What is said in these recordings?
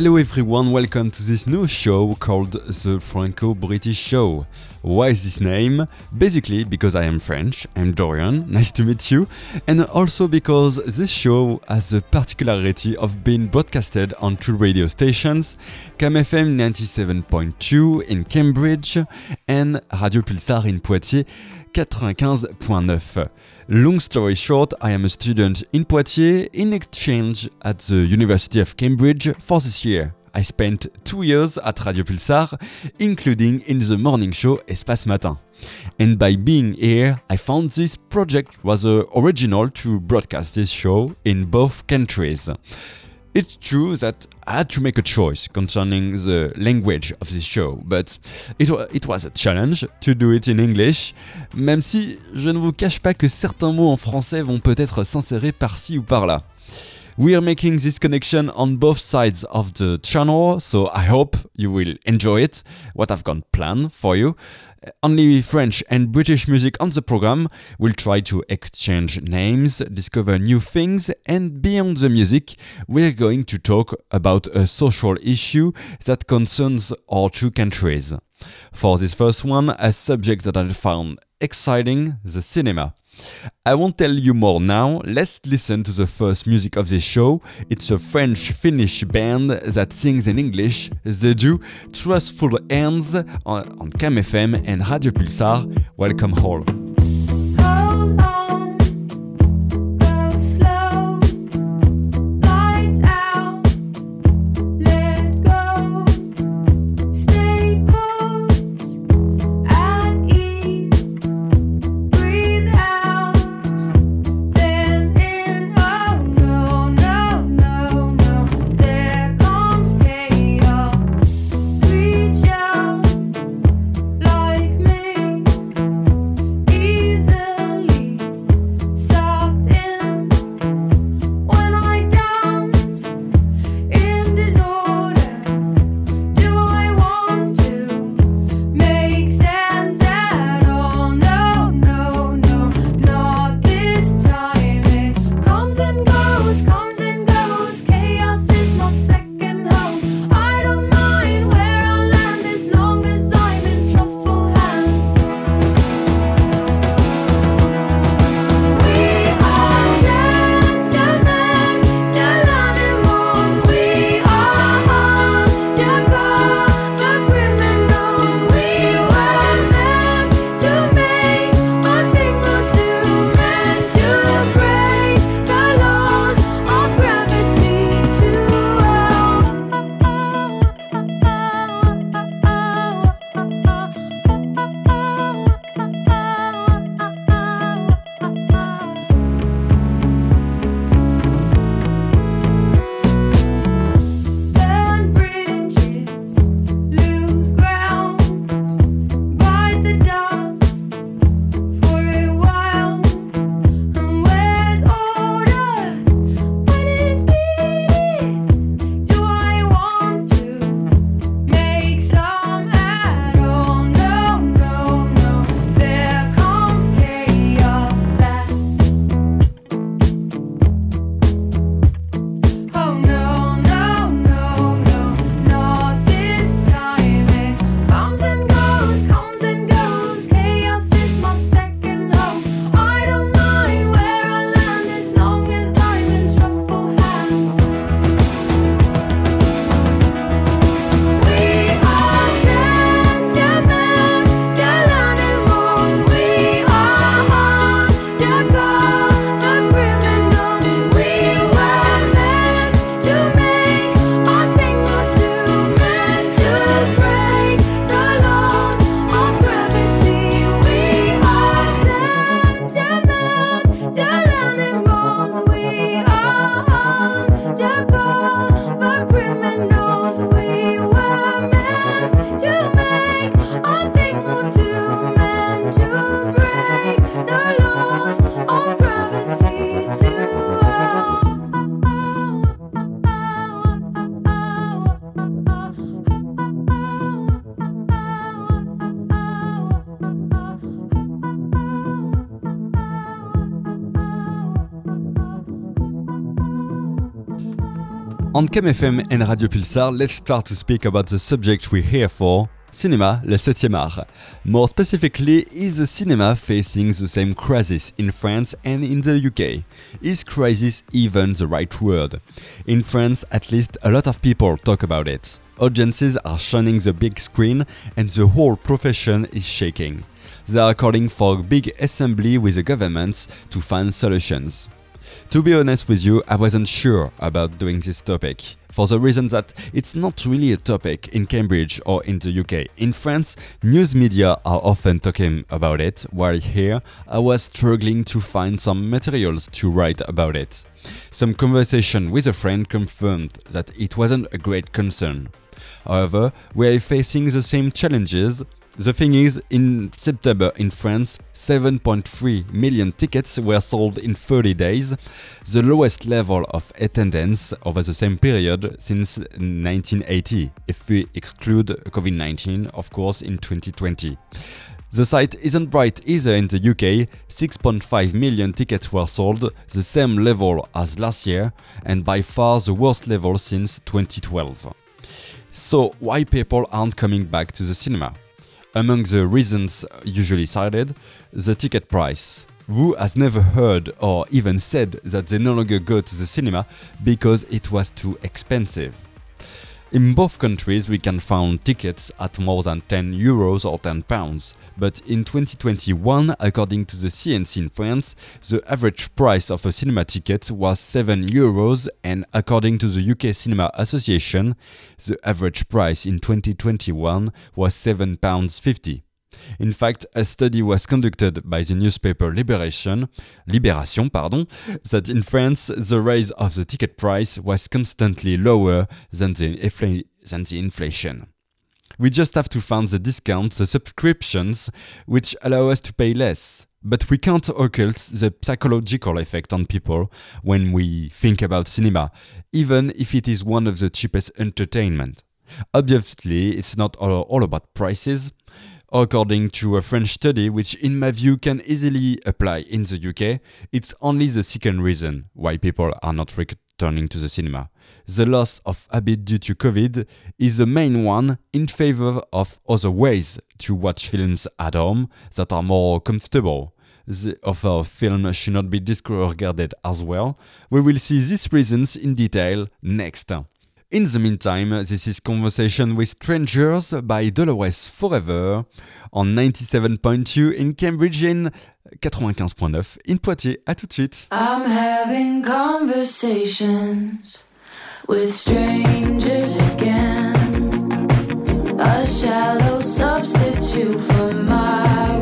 Hello everyone, welcome to this new show called The Franco British Show. Why is this name? Basically because I am French, I'm Dorian, nice to meet you, and also because this show has the particularity of being broadcasted on two radio stations, CamFM 97.2 in Cambridge and Radio Pulsar in Poitiers 95.9. Long story short, I am a student in Poitiers in exchange at the University of Cambridge for this year. I spent two years at Radio Pulsar, including in the morning show Espace Matin. And by being here, I found this project was uh, original to broadcast this show in both countries. It's true that I had to make a choice concerning the language of this show, but it, it, was a challenge to do it in English, même si je ne vous cache pas que certains mots en français vont peut-être s'insérer par-ci ou par-là. We are making this connection on both sides of the channel, so I hope you will enjoy it, what I've got planned for you. Only French and British music on the program. We'll try to exchange names, discover new things, and beyond the music, we're going to talk about a social issue that concerns our two countries. For this first one, a subject that I found exciting the cinema. I won't tell you more now. Let's listen to the first music of this show. It's a French Finnish band that sings in English. They do Trustful Hands on, on CamFM and Radio Pulsar. Welcome all. On CamFM and Radio Pulsar, let's start to speak about the subject we're here for cinema, le 7e art. More specifically, is the cinema facing the same crisis in France and in the UK? Is crisis even the right word? In France, at least, a lot of people talk about it. Audiences are shunning the big screen and the whole profession is shaking. They are calling for a big assembly with the governments to find solutions. To be honest with you, I wasn't sure about doing this topic for the reason that it's not really a topic in Cambridge or in the UK. In France, news media are often talking about it, while here I was struggling to find some materials to write about it. Some conversation with a friend confirmed that it wasn't a great concern. However, we are facing the same challenges the thing is, in September in France, 7.3 million tickets were sold in 30 days, the lowest level of attendance over the same period since 1980, if we exclude COVID 19, of course, in 2020. The site isn't bright either in the UK, 6.5 million tickets were sold, the same level as last year, and by far the worst level since 2012. So, why people aren't coming back to the cinema? Among the reasons usually cited, the ticket price. Who has never heard or even said that they no longer go to the cinema because it was too expensive? In both countries, we can find tickets at more than 10 euros or 10 pounds. But in 2021, according to the CNC in France, the average price of a cinema ticket was 7 euros, and according to the UK Cinema Association, the average price in 2021 was 7 pounds 50. In fact, a study was conducted by the newspaper Liberation, Libération, pardon, that in France the rise of the ticket price was constantly lower than the, infl- than the inflation. We just have to find the discounts, the subscriptions, which allow us to pay less. But we can't occult the psychological effect on people when we think about cinema, even if it is one of the cheapest entertainment. Obviously, it's not all, all about prices. According to a French study, which in my view can easily apply in the UK, it's only the second reason why people are not returning to the cinema. The loss of habit due to COVID is the main one in favor of other ways to watch films at home that are more comfortable. The offer of film should not be disregarded as well. We will see these reasons in detail next. In the meantime, this is Conversation with Strangers by Dolores Forever on 97.2 in Cambridge in 95.9 in Poitiers. À tout de suite. I'm having conversations with strangers again. A shallow substitute for my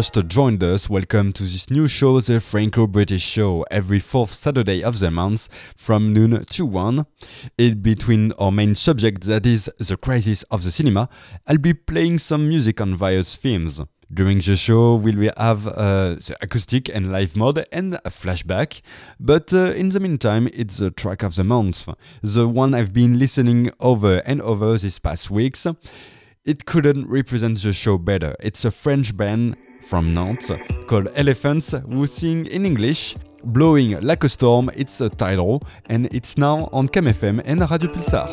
just joined us, welcome to this new show, the Franco British Show, every fourth Saturday of the month from noon to 1. In between our main subject, that is the crisis of the cinema, I'll be playing some music on various themes. During the show, we will have uh, the acoustic and live mode and a flashback. But uh, in the meantime, it's the track of the month, the one I've been listening over and over these past weeks. It couldn't represent the show better. It's a French band from Nantes called Elephants who sing in English. Blowing Like a Storm, it's a title, and it's now on KMFM and Radio Pulsar.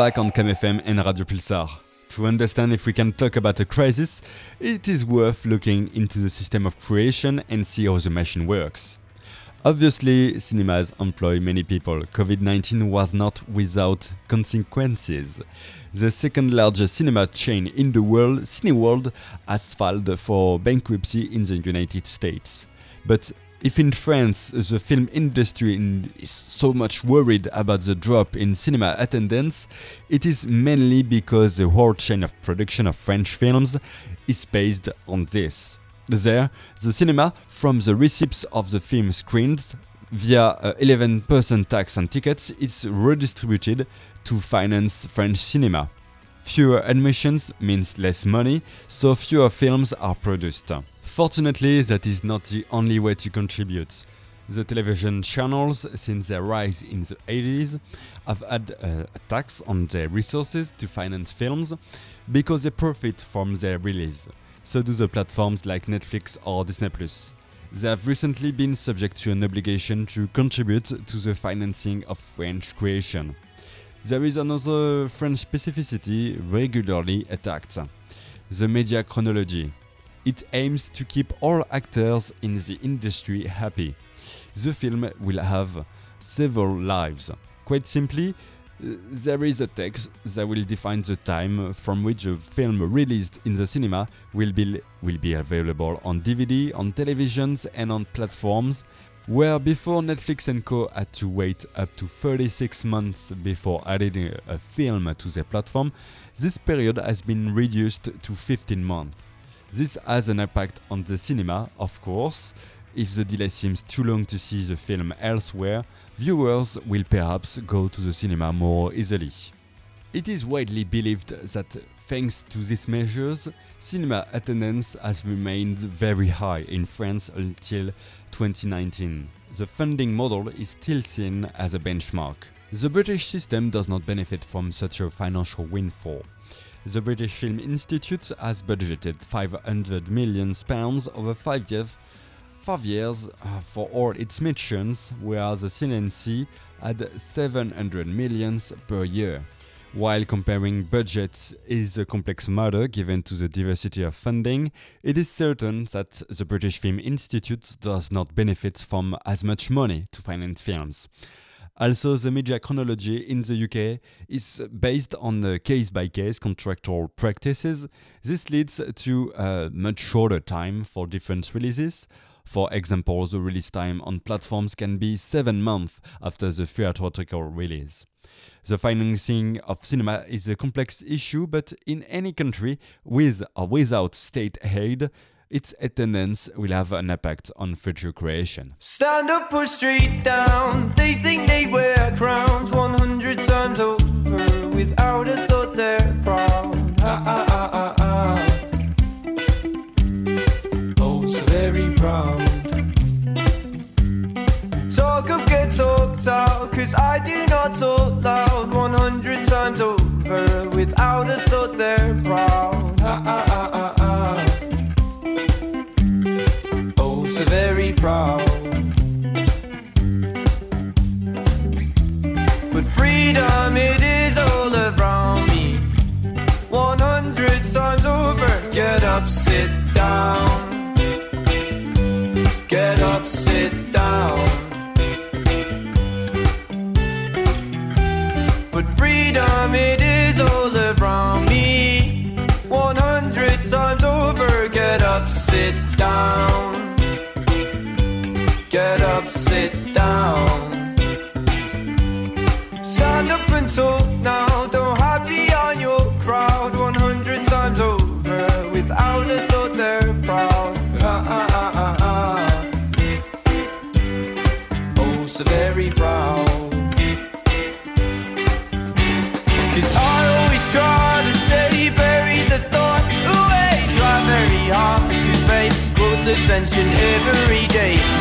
Back on CamFM and Radio Pulsar. To understand if we can talk about a crisis, it is worth looking into the system of creation and see how the machine works. Obviously, cinemas employ many people. COVID 19 was not without consequences. The second largest cinema chain in the world, Cineworld, has filed for bankruptcy in the United States. But if in France the film industry is so much worried about the drop in cinema attendance, it is mainly because the whole chain of production of French films is based on this. There, the cinema, from the receipts of the film screened via uh, 11% tax on tickets, is redistributed to finance French cinema. Fewer admissions means less money, so fewer films are produced. Fortunately, that is not the only way to contribute. The television channels, since their rise in the 80s, have had uh, a tax on their resources to finance films because they profit from their release. So do the platforms like Netflix or Disney+. They have recently been subject to an obligation to contribute to the financing of French creation. There is another French specificity regularly attacked the media chronology. It aims to keep all actors in the industry happy. The film will have several lives. Quite simply, uh, there is a text that will define the time from which a film released in the cinema will be, will be available on DVD, on televisions, and on platforms. Where before Netflix and Co had to wait up to 36 months before adding a film to their platform, this period has been reduced to 15 months. This has an impact on the cinema, of course. If the delay seems too long to see the film elsewhere, viewers will perhaps go to the cinema more easily. It is widely believed that thanks to these measures, cinema attendance has remained very high in France until 2019. The funding model is still seen as a benchmark. The British system does not benefit from such a financial windfall. The British Film Institute has budgeted 500 million pounds over five years, five years uh, for all its missions, whereas the CNC had 700 million per year. While comparing budgets is a complex matter given to the diversity of funding, it is certain that the British Film Institute does not benefit from as much money to finance films. Also, the media chronology in the UK is based on case by case contractual practices. This leads to a much shorter time for different releases. For example, the release time on platforms can be seven months after the theatrical release. The financing of cinema is a complex issue, but in any country, with or without state aid, its attendance will have an impact on future creation. Stand up or street down. They think they wear crowns 100 times over without a thought they're proud. Ah, ah, ah, ah, ah. Oh, so very proud. Talk up, get talked out. Cause I do not talk loud 100 times over without a thought they're proud. Sit down.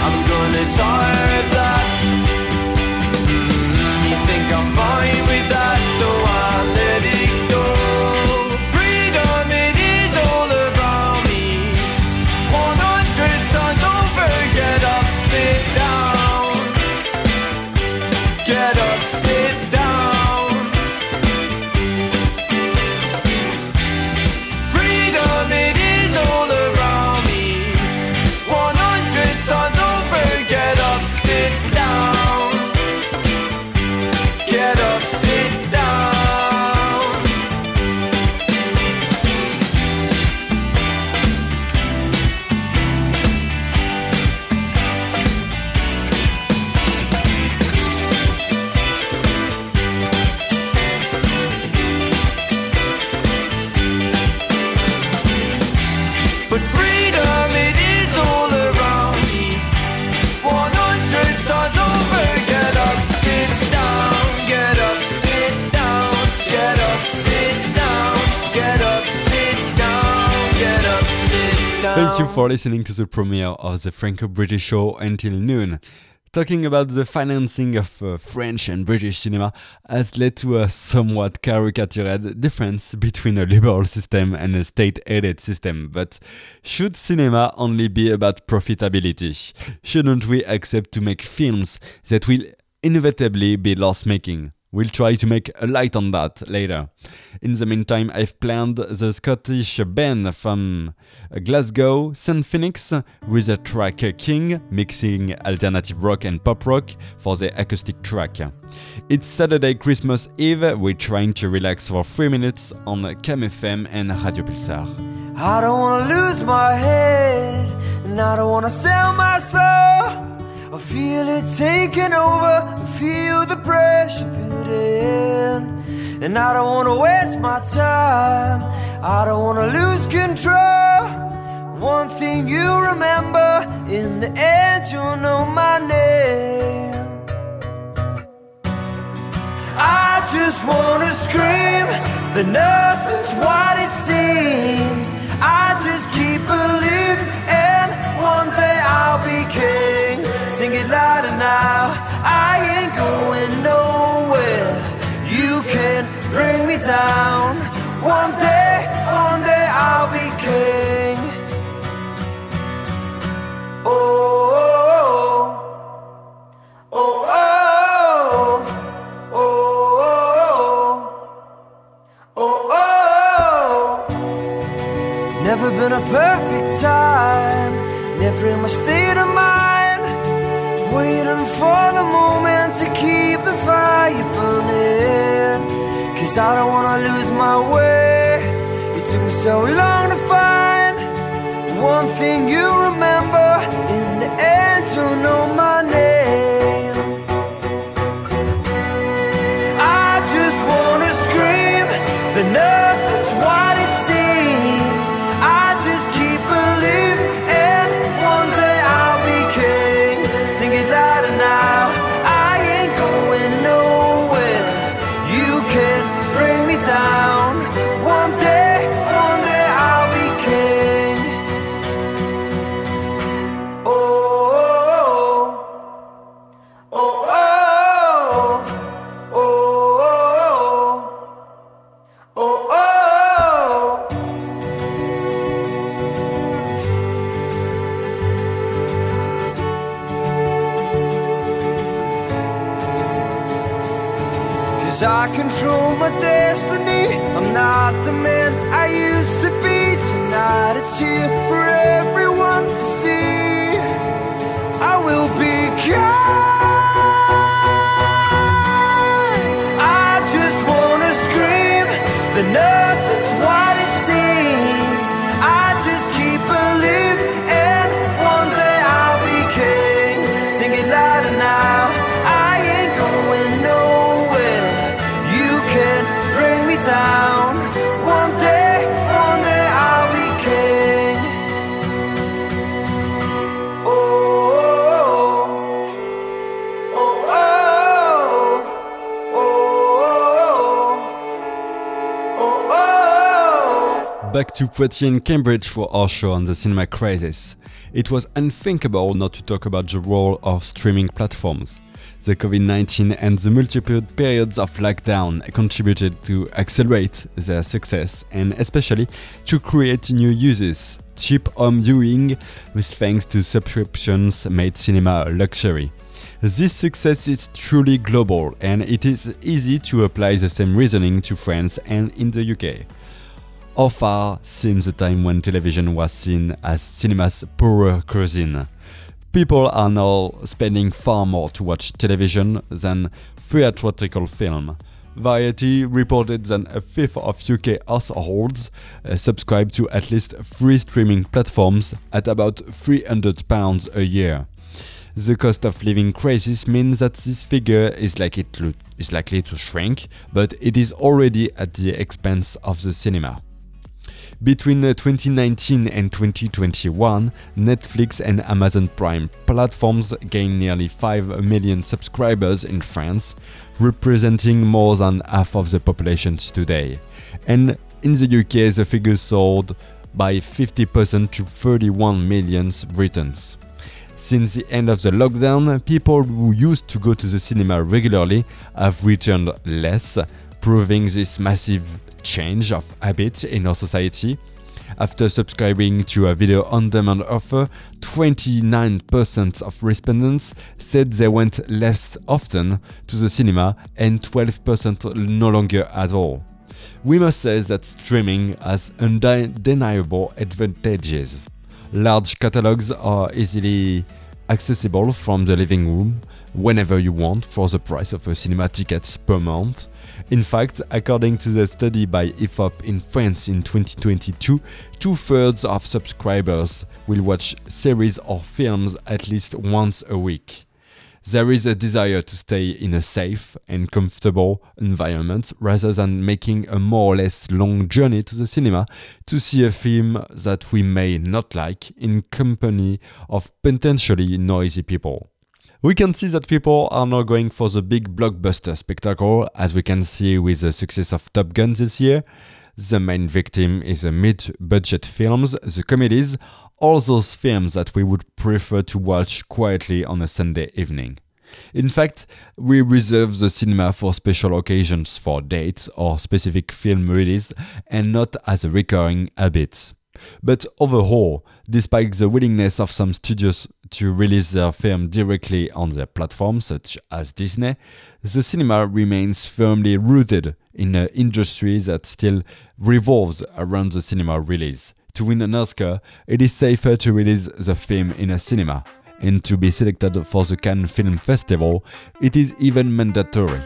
I'm gonna tire that. Listening to the premiere of the Franco British show until noon. Talking about the financing of uh, French and British cinema has led to a somewhat caricatured difference between a liberal system and a state aided system. But should cinema only be about profitability? Shouldn't we accept to make films that will inevitably be loss making? We'll try to make a light on that later. In the meantime, I've planned the Scottish band from Glasgow, Saint PHNX, with the track King, mixing alternative rock and pop rock for the acoustic track. It's Saturday, Christmas Eve. We're trying to relax for 3 minutes on CamFM and Radio Pulsar. I don't wanna lose my head, and I don't wanna sell my soul. I feel it taking over, I feel the pressure building. And I don't wanna waste my time, I don't wanna lose control. One thing you remember, in the end you'll know my name. I just wanna scream that nothing's what it seems. I just keep believing, and one day I'll be king. Sing it louder now. I ain't going nowhere. You can bring me down. One day, one day I'll be king. Oh, oh, oh, oh, oh, oh, oh. Never been a perfect time, never in my state of. Waiting for the moment to keep the fire burning. Cause I don't wanna lose my way. It took me so long to find one thing you remember. In the end, you'll know my Cause I control my destiny. I'm not the man I used to be. Tonight it's here for everyone to see. I will be kind. I just wanna scream that nothing's to Poitiers and Cambridge for our show on the cinema crisis. It was unthinkable not to talk about the role of streaming platforms. The COVID 19 and the multiple periods of lockdown contributed to accelerate their success and especially to create new uses. Cheap home viewing, with thanks to subscriptions, made cinema a luxury. This success is truly global and it is easy to apply the same reasoning to France and in the UK. How far seems the time when television was seen as cinema's poorer cuisine? People are now spending far more to watch television than theatrical film. Variety reported that a fifth of UK households uh, subscribe to at least three streaming platforms at about £300 a year. The cost of living crisis means that this figure is is likely to shrink, but it is already at the expense of the cinema. Between uh, 2019 and 2021, Netflix and Amazon Prime platforms gained nearly 5 million subscribers in France, representing more than half of the population today. And in the UK, the figure soared by 50% to 31 million Britons. Since the end of the lockdown, people who used to go to the cinema regularly have returned less, proving this massive change of habits in our society. After subscribing to a video on demand offer, 29% of respondents said they went less often to the cinema and 12% no longer at all. We must say that streaming has undeniable advantages. Large catalogs are easily accessible from the living room whenever you want for the price of a cinema ticket per month. In fact, according to the study by IFOP in France in 2022, two thirds of subscribers will watch series or films at least once a week. There is a desire to stay in a safe and comfortable environment rather than making a more or less long journey to the cinema to see a film that we may not like in company of potentially noisy people. We can see that people are now going for the big blockbuster spectacle, as we can see with the success of Top Gun this year. The main victim is the mid budget films, the comedies, all those films that we would prefer to watch quietly on a Sunday evening. In fact, we reserve the cinema for special occasions for dates or specific film release and not as a recurring habit. But overall, despite the willingness of some studios to release their film directly on their platform, such as Disney, the cinema remains firmly rooted in an industry that still revolves around the cinema release. To win an Oscar, it is safer to release the film in a cinema. And to be selected for the Cannes Film Festival, it is even mandatory.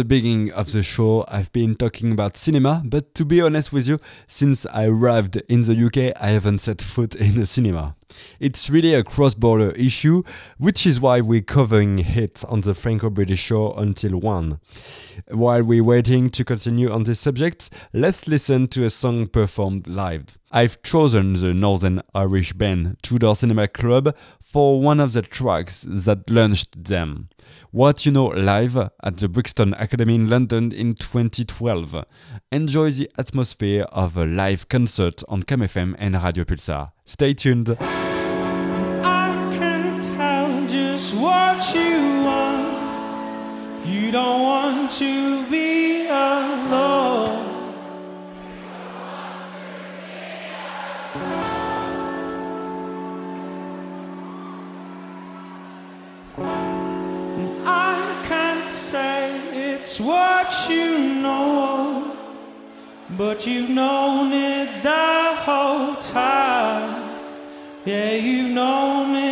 The beginning of the show, I've been talking about cinema, but to be honest with you, since I arrived in the UK, I haven't set foot in a cinema. It's really a cross border issue, which is why we're covering it on the Franco British show until 1. While we're waiting to continue on this subject, let's listen to a song performed live. I've chosen the Northern Irish band Two Door Cinema Club for one of the tracks that launched them. What You Know live at the Brixton Academy in London in 2012. Enjoy the atmosphere of a live concert on CamFM and Radio Pulsar. Stay tuned. I can tell just what you want. You don't want to be what you know, but you've known it the whole time. Yeah, you've known it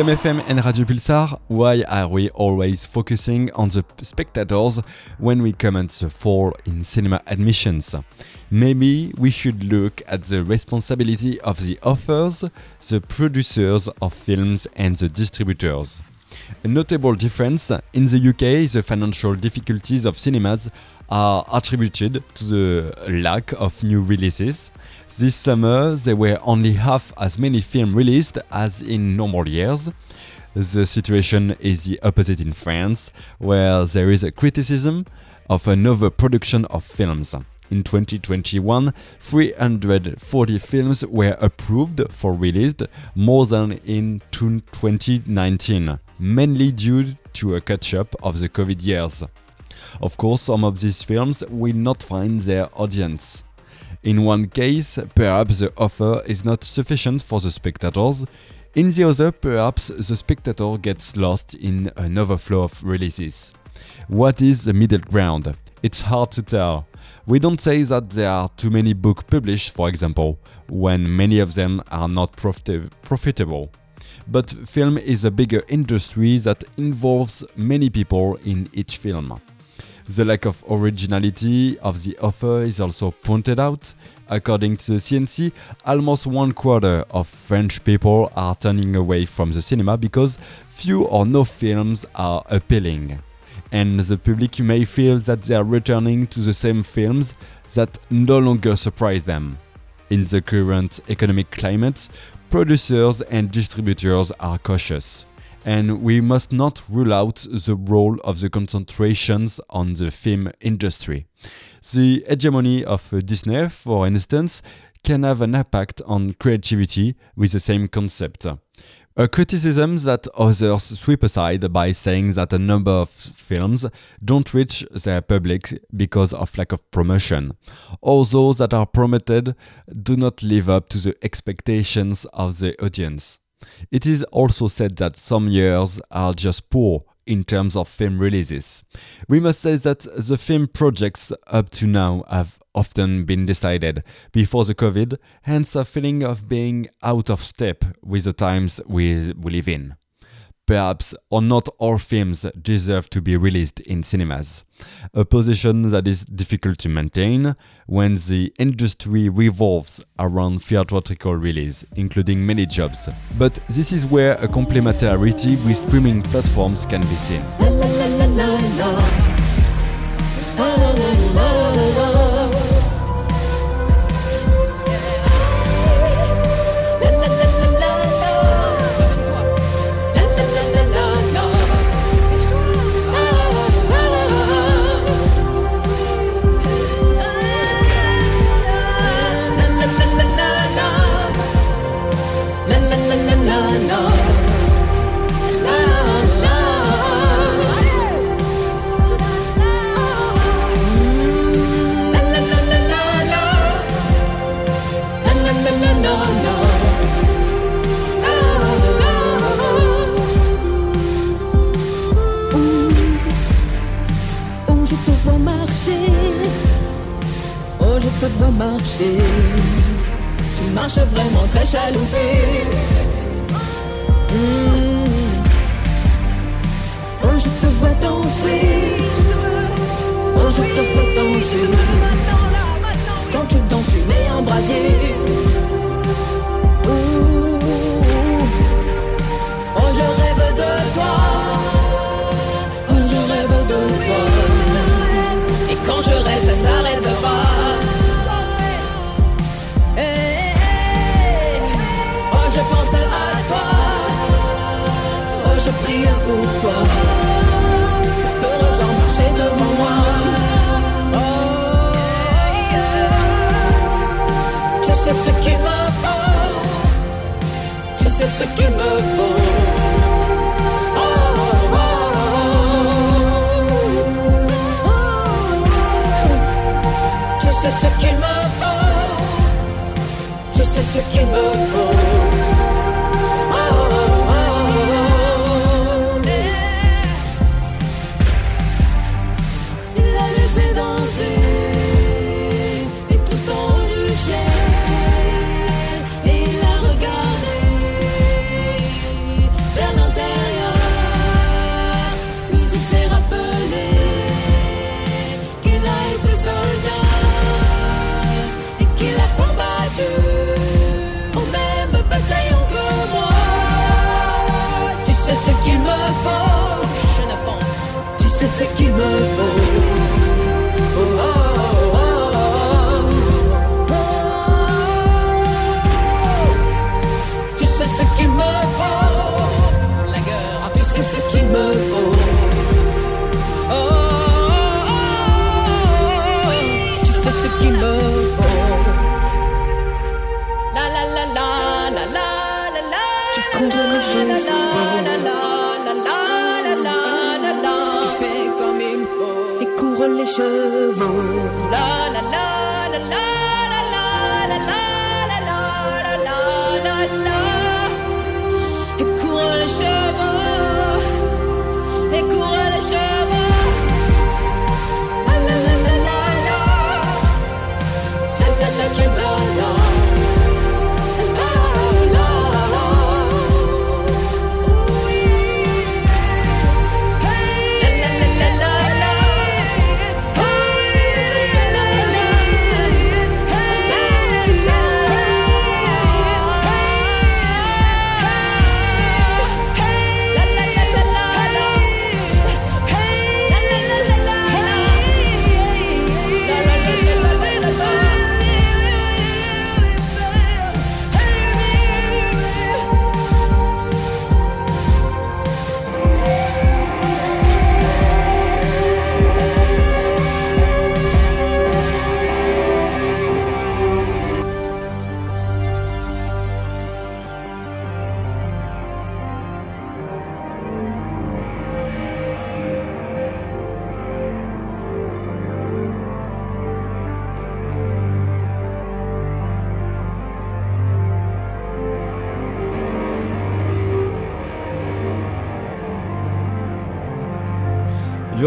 On CamFM and Radio Pulsar, why are we always focusing on the spectators when we comment the fall in cinema admissions? Maybe we should look at the responsibility of the authors, the producers of films, and the distributors. A notable difference in the UK, the financial difficulties of cinemas are attributed to the lack of new releases. This summer, there were only half as many films released as in normal years. The situation is the opposite in France, where there is a criticism of an overproduction of films. In 2021, 340 films were approved for release, more than in 2019, mainly due to a catch up of the COVID years. Of course, some of these films will not find their audience. In one case, perhaps the offer is not sufficient for the spectators. In the other, perhaps the spectator gets lost in an overflow of releases. What is the middle ground? It's hard to tell. We don't say that there are too many books published, for example, when many of them are not profit- profitable. But film is a bigger industry that involves many people in each film. The lack of originality of the offer is also pointed out. According to the CNC, almost one quarter of French people are turning away from the cinema because few or no films are appealing. And the public may feel that they are returning to the same films that no longer surprise them. In the current economic climate, producers and distributors are cautious and we must not rule out the role of the concentrations on the film industry. The hegemony of uh, Disney, for instance, can have an impact on creativity with the same concept. A criticism that others sweep aside by saying that a number of films don't reach their public because of lack of promotion, or those that are promoted do not live up to the expectations of the audience. It is also said that some years are just poor in terms of film releases. We must say that the film projects up to now have often been decided before the COVID, hence a feeling of being out of step with the times we, live in. Perhaps or not all films deserve to be released in cinemas, a position that is difficult to maintain when the industry revolves around theatrical release, including many jobs. But this is where a complementarity with streaming platforms can be seen. Oh,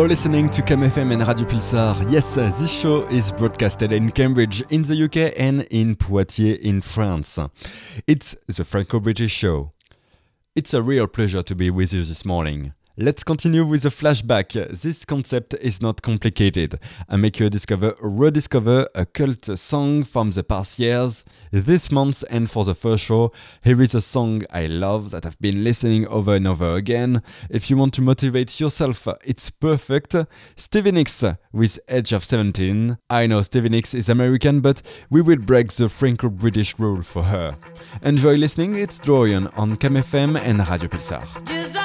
You're listening to CamFM and Radio Pulsar. Yes, this show is broadcasted in Cambridge in the UK and in Poitiers in France. It's the Franco British show. It's a real pleasure to be with you this morning. Let's continue with a flashback. This concept is not complicated. I make you discover rediscover a cult song from the past years. This month, and for the first show, here is a song I love that I've been listening over and over again. If you want to motivate yourself, it's perfect. Stevie Nicks with Edge of 17. I know Stevie Nicks is American, but we will break the Franco British rule for her. Enjoy listening, it's Dorian on CamFM and Radio Pulsar.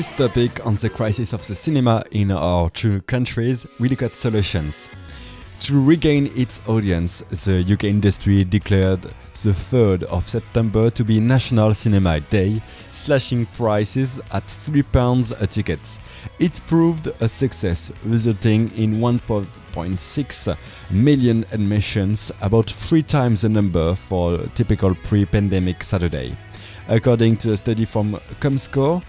This topic on the crisis of the cinema in our two countries, we look at solutions. To regain its audience, the UK industry declared the 3rd of September to be National Cinema Day, slashing prices at £3 a ticket. It proved a success, resulting in 1.6 million admissions, about three times the number for a typical pre pandemic Saturday. According to a study from Comscore,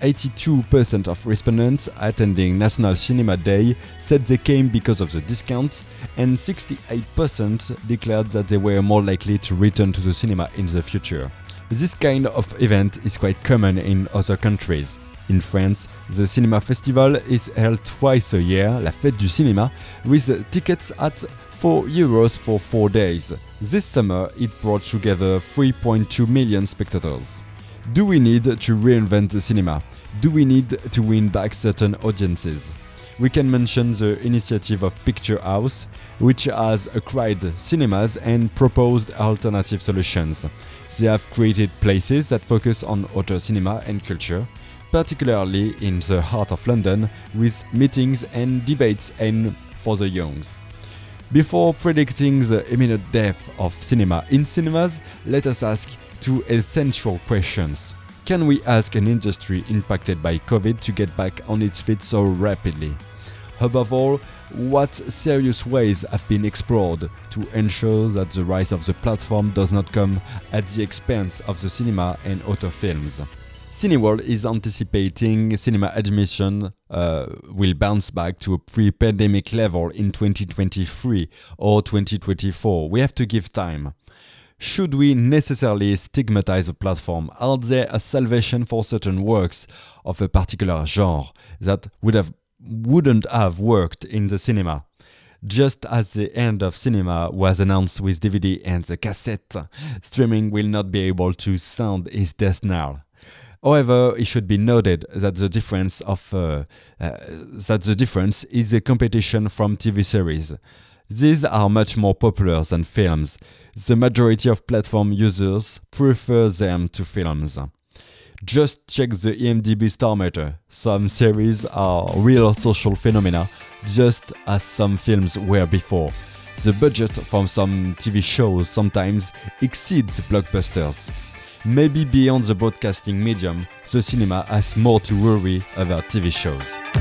82% of respondents attending National Cinema Day said they came because of the discount, and 68% declared that they were more likely to return to the cinema in the future. This kind of event is quite common in other countries. In France, the cinema festival is held twice a year, La Fête du Cinéma, with tickets at 4 euros for 4 days. This summer, it brought together 3.2 million spectators. Do we need to reinvent the cinema? Do we need to win back certain audiences? We can mention the initiative of Picture House, which has acquired cinemas and proposed alternative solutions. They have created places that focus on auteur cinema and culture, particularly in the heart of London, with meetings and debates and for the youngs. Before predicting the imminent death of cinema in cinemas, let us ask two essential questions. Can we ask an industry impacted by COVID to get back on its feet so rapidly? Above all, what serious ways have been explored to ensure that the rise of the platform does not come at the expense of the cinema and author films? Cineworld is anticipating cinema admission uh, will bounce back to a pre-pandemic level in 2023 or 2024. We have to give time. Should we necessarily stigmatize a platform? Are there a salvation for certain works of a particular genre that would have wouldn't have worked in the cinema? Just as the end of cinema was announced with DVD and the cassette, streaming will not be able to sound its death knell. However, it should be noted that the difference of uh, uh, that the difference is the competition from TV series. These are much more popular than films. The majority of platform users prefer them to films. Just check the IMDb star meter. Some series are real social phenomena, just as some films were before. The budget from some TV shows sometimes exceeds blockbusters. Maybe beyond the broadcasting medium, the cinema has more to worry about TV shows.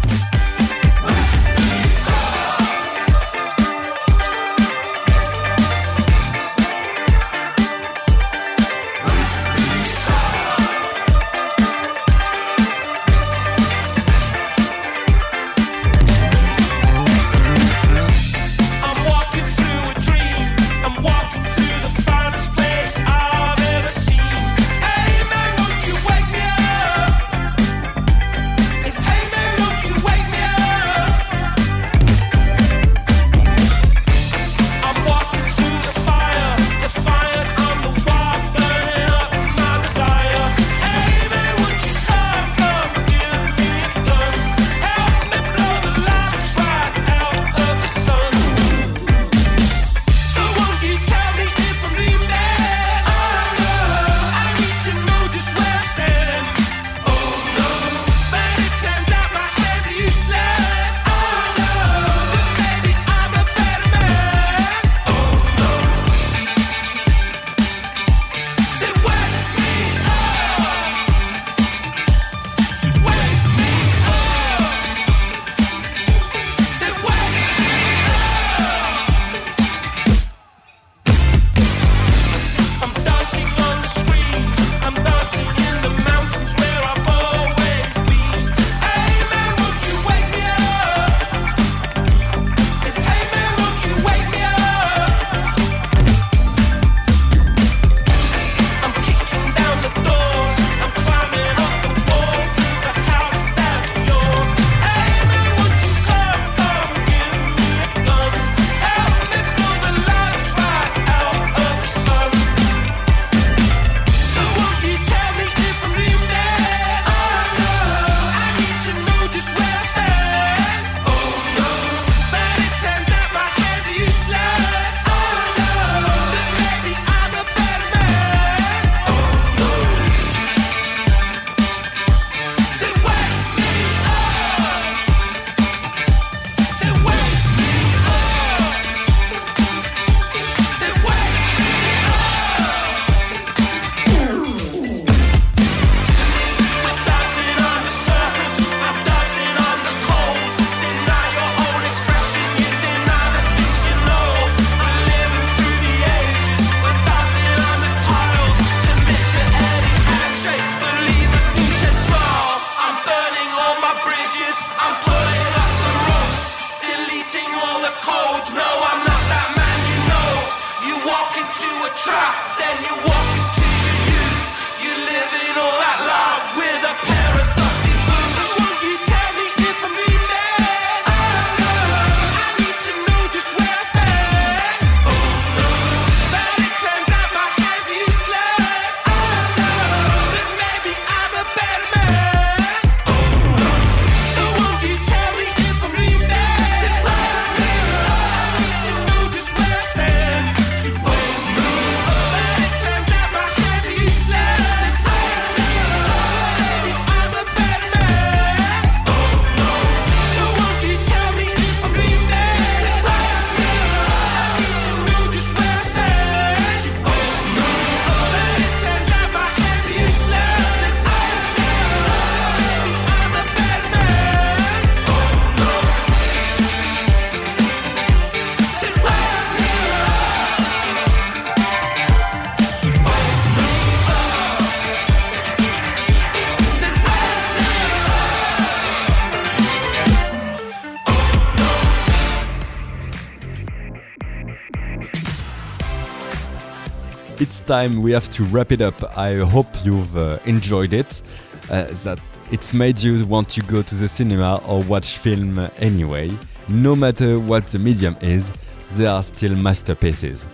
Time we have to wrap it up. I hope you've uh, enjoyed it, uh, that it's made you want to go to the cinema or watch film anyway. No matter what the medium is, they are still masterpieces.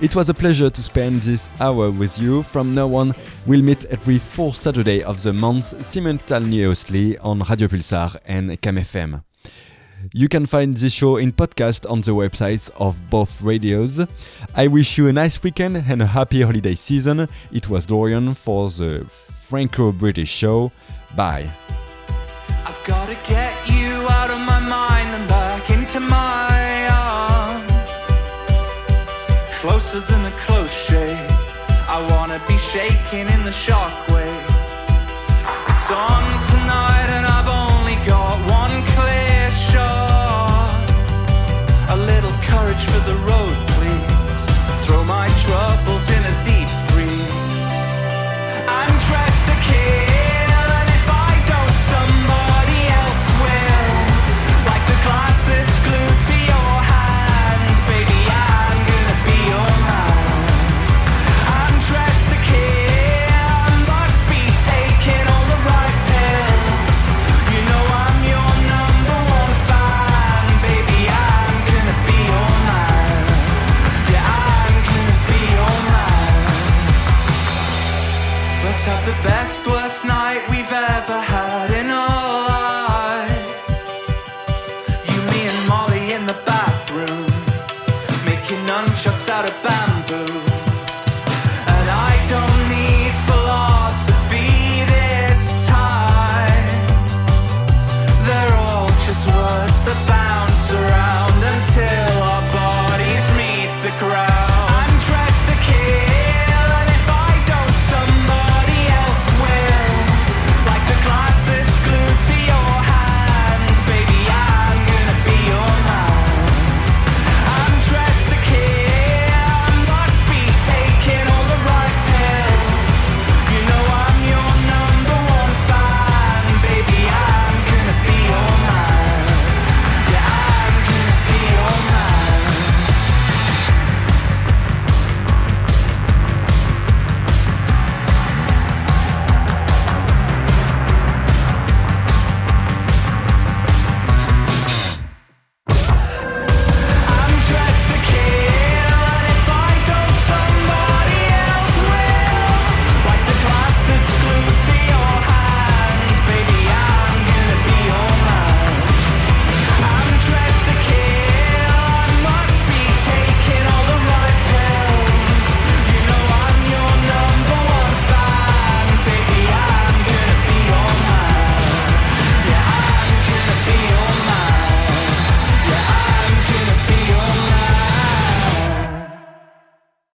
It was a pleasure to spend this hour with you. From now on, we'll meet every fourth Saturday of the month simultaneously on Radio Pulsar and CamFM. You can find this show in podcast on the websites of both radios. I wish you a nice weekend and a happy holiday season. It was Dorian for the Franco British show. Bye. I've gotta get you out of my mind and back into my arms. Closer than a close shave. I wanna be shaking in the shockwave. It's on